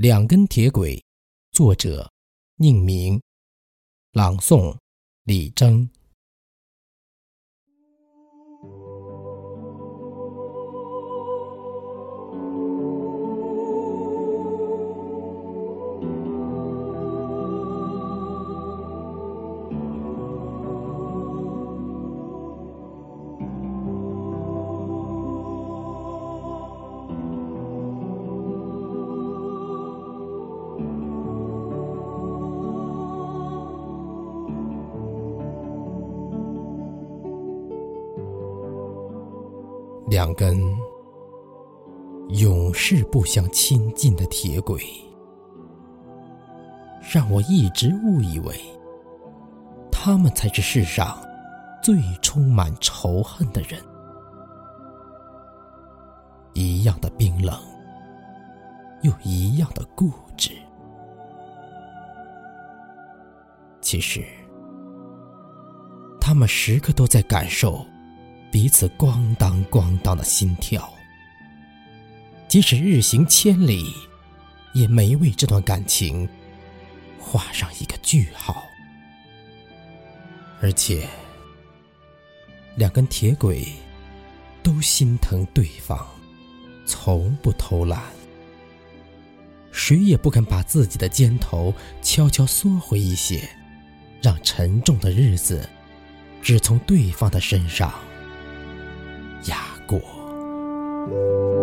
两根铁轨，作者宁明，朗诵李征。两根永世不相亲近的铁轨，让我一直误以为，他们才是世上最充满仇恨的人。一样的冰冷，又一样的固执。其实，他们时刻都在感受。彼此咣当咣当的心跳，即使日行千里，也没为这段感情画上一个句号。而且，两根铁轨都心疼对方，从不偷懒，谁也不肯把自己的肩头悄悄缩回一些，让沉重的日子只从对方的身上。压过。